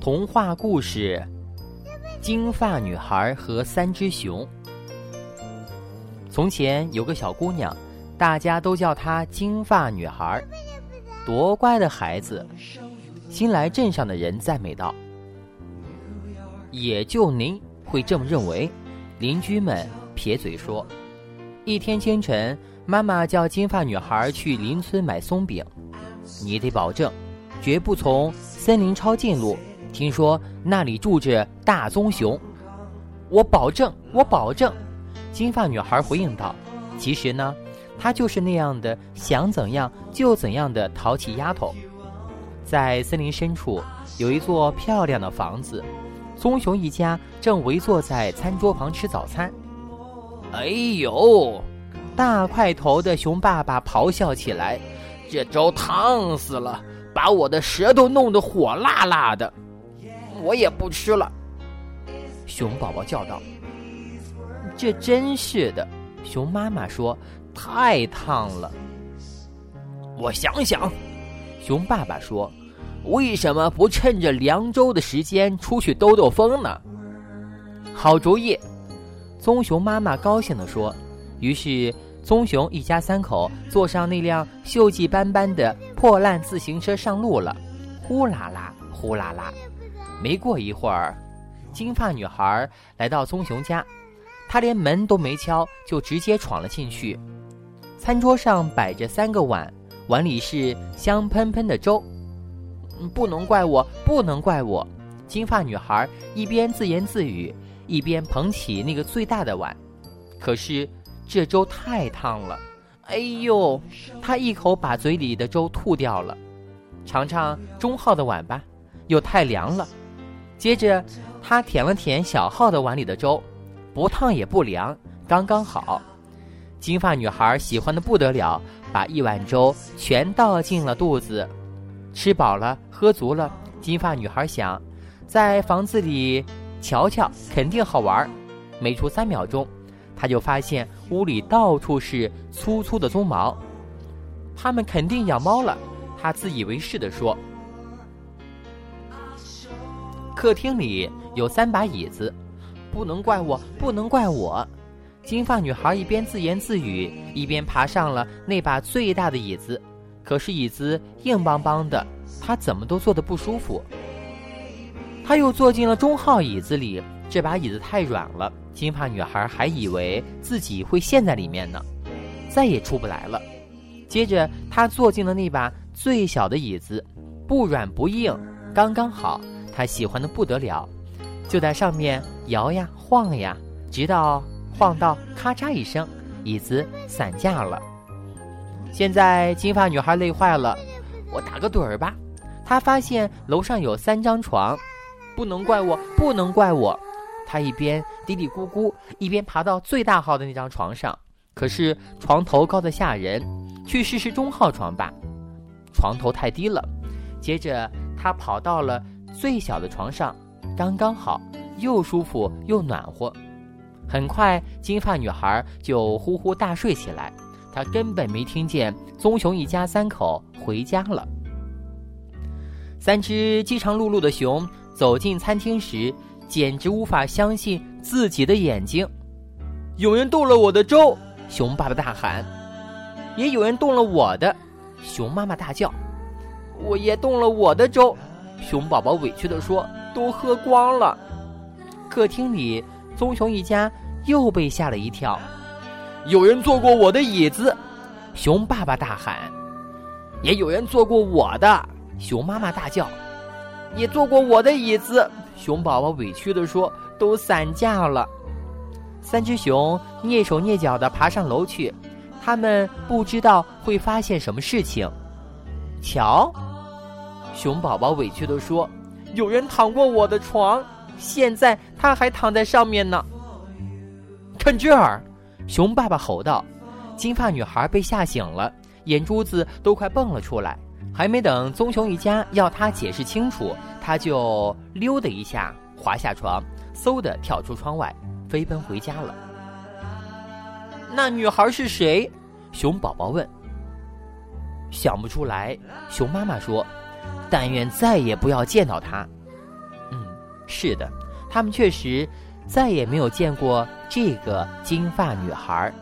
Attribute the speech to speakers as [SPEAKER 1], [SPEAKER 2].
[SPEAKER 1] 童话故事《金发女孩和三只熊》。从前有个小姑娘，大家都叫她金发女孩，多乖的孩子！新来镇上的人赞美道：“也就您会这么认为。”邻居们撇嘴说：“一天清晨，妈妈叫金发女孩去邻村买松饼，你得保证，绝不从森林抄近路。”听说那里住着大棕熊，我保证，我保证。金发女孩回应道：“其实呢，她就是那样的想怎样就怎样的淘气丫头。”在森林深处有一座漂亮的房子，棕熊一家正围坐在餐桌旁吃早餐。哎呦！大块头的熊爸爸咆哮起来：“这粥烫死了，把我的舌头弄得火辣辣的。”我也不吃了，熊宝宝叫道：“这真是的。”熊妈妈说：“太烫了。”我想想，熊爸爸说：“为什么不趁着凉粥的时间出去兜兜风呢？”好主意，棕熊妈妈高兴地说。于是，棕熊一家三口坐上那辆锈迹斑斑的破烂自行车上路了，呼啦啦，呼啦啦。没过一会儿，金发女孩来到棕熊家，她连门都没敲，就直接闯了进去。餐桌上摆着三个碗，碗里是香喷喷的粥。不能怪我，不能怪我！金发女孩一边自言自语，一边捧起那个最大的碗。可是这粥太烫了，哎呦！他一口把嘴里的粥吐掉了。尝尝中号的碗吧，又太凉了。接着，他舔了舔小号的碗里的粥，不烫也不凉，刚刚好。金发女孩喜欢的不得了，把一碗粥全倒进了肚子。吃饱了，喝足了，金发女孩想，在房子里瞧瞧，肯定好玩。没出三秒钟，他就发现屋里到处是粗粗的鬃毛，他们肯定养猫了。他自以为是地说。客厅里有三把椅子，不能怪我，不能怪我。金发女孩一边自言自语，一边爬上了那把最大的椅子。可是椅子硬邦邦的，她怎么都坐得不舒服。她又坐进了中号椅子里，这把椅子太软了，金发女孩还以为自己会陷在里面呢，再也出不来了。接着，她坐进了那把最小的椅子，不软不硬，刚刚好。她喜欢的不得了，就在上面摇呀晃呀，直到晃到咔嚓一声，椅子散架了。现在金发女孩累坏了，我打个盹儿吧。她发现楼上有三张床，不能怪我，不能怪我。她一边嘀嘀咕咕，一边爬到最大号的那张床上。可是床头高的吓人，去试试中号床吧。床头太低了。接着他跑到了。最小的床上，刚刚好，又舒服又暖和。很快，金发女孩就呼呼大睡起来。她根本没听见棕熊一家三口回家了。三只饥肠辘辘的熊走进餐厅时，简直无法相信自己的眼睛。有人动了我的粥！熊爸爸大喊。也有人动了我的！熊妈妈大叫。我也动了我的粥！熊宝宝委屈地说：“都喝光了。”客厅里，棕熊一家又被吓了一跳。有人坐过我的椅子，熊爸爸大喊；也有人坐过我的，熊妈妈大叫；也坐过我的椅子，熊宝宝委屈地说：“都散架了。”三只熊蹑手蹑脚地爬上楼去，他们不知道会发现什么事情。瞧。熊宝宝委屈地说：“有人躺过我的床，现在他还躺在上面呢。”看这儿，熊爸爸吼道：“金发女孩被吓醒了，眼珠子都快蹦了出来。还没等棕熊一家要他解释清楚，他就溜的一下滑下床，嗖的跳出窗外，飞奔回家了。”那女孩是谁？熊宝宝问。想不出来。熊妈妈说：“但愿再也不要见到她。”嗯，是的，他们确实再也没有见过这个金发女孩。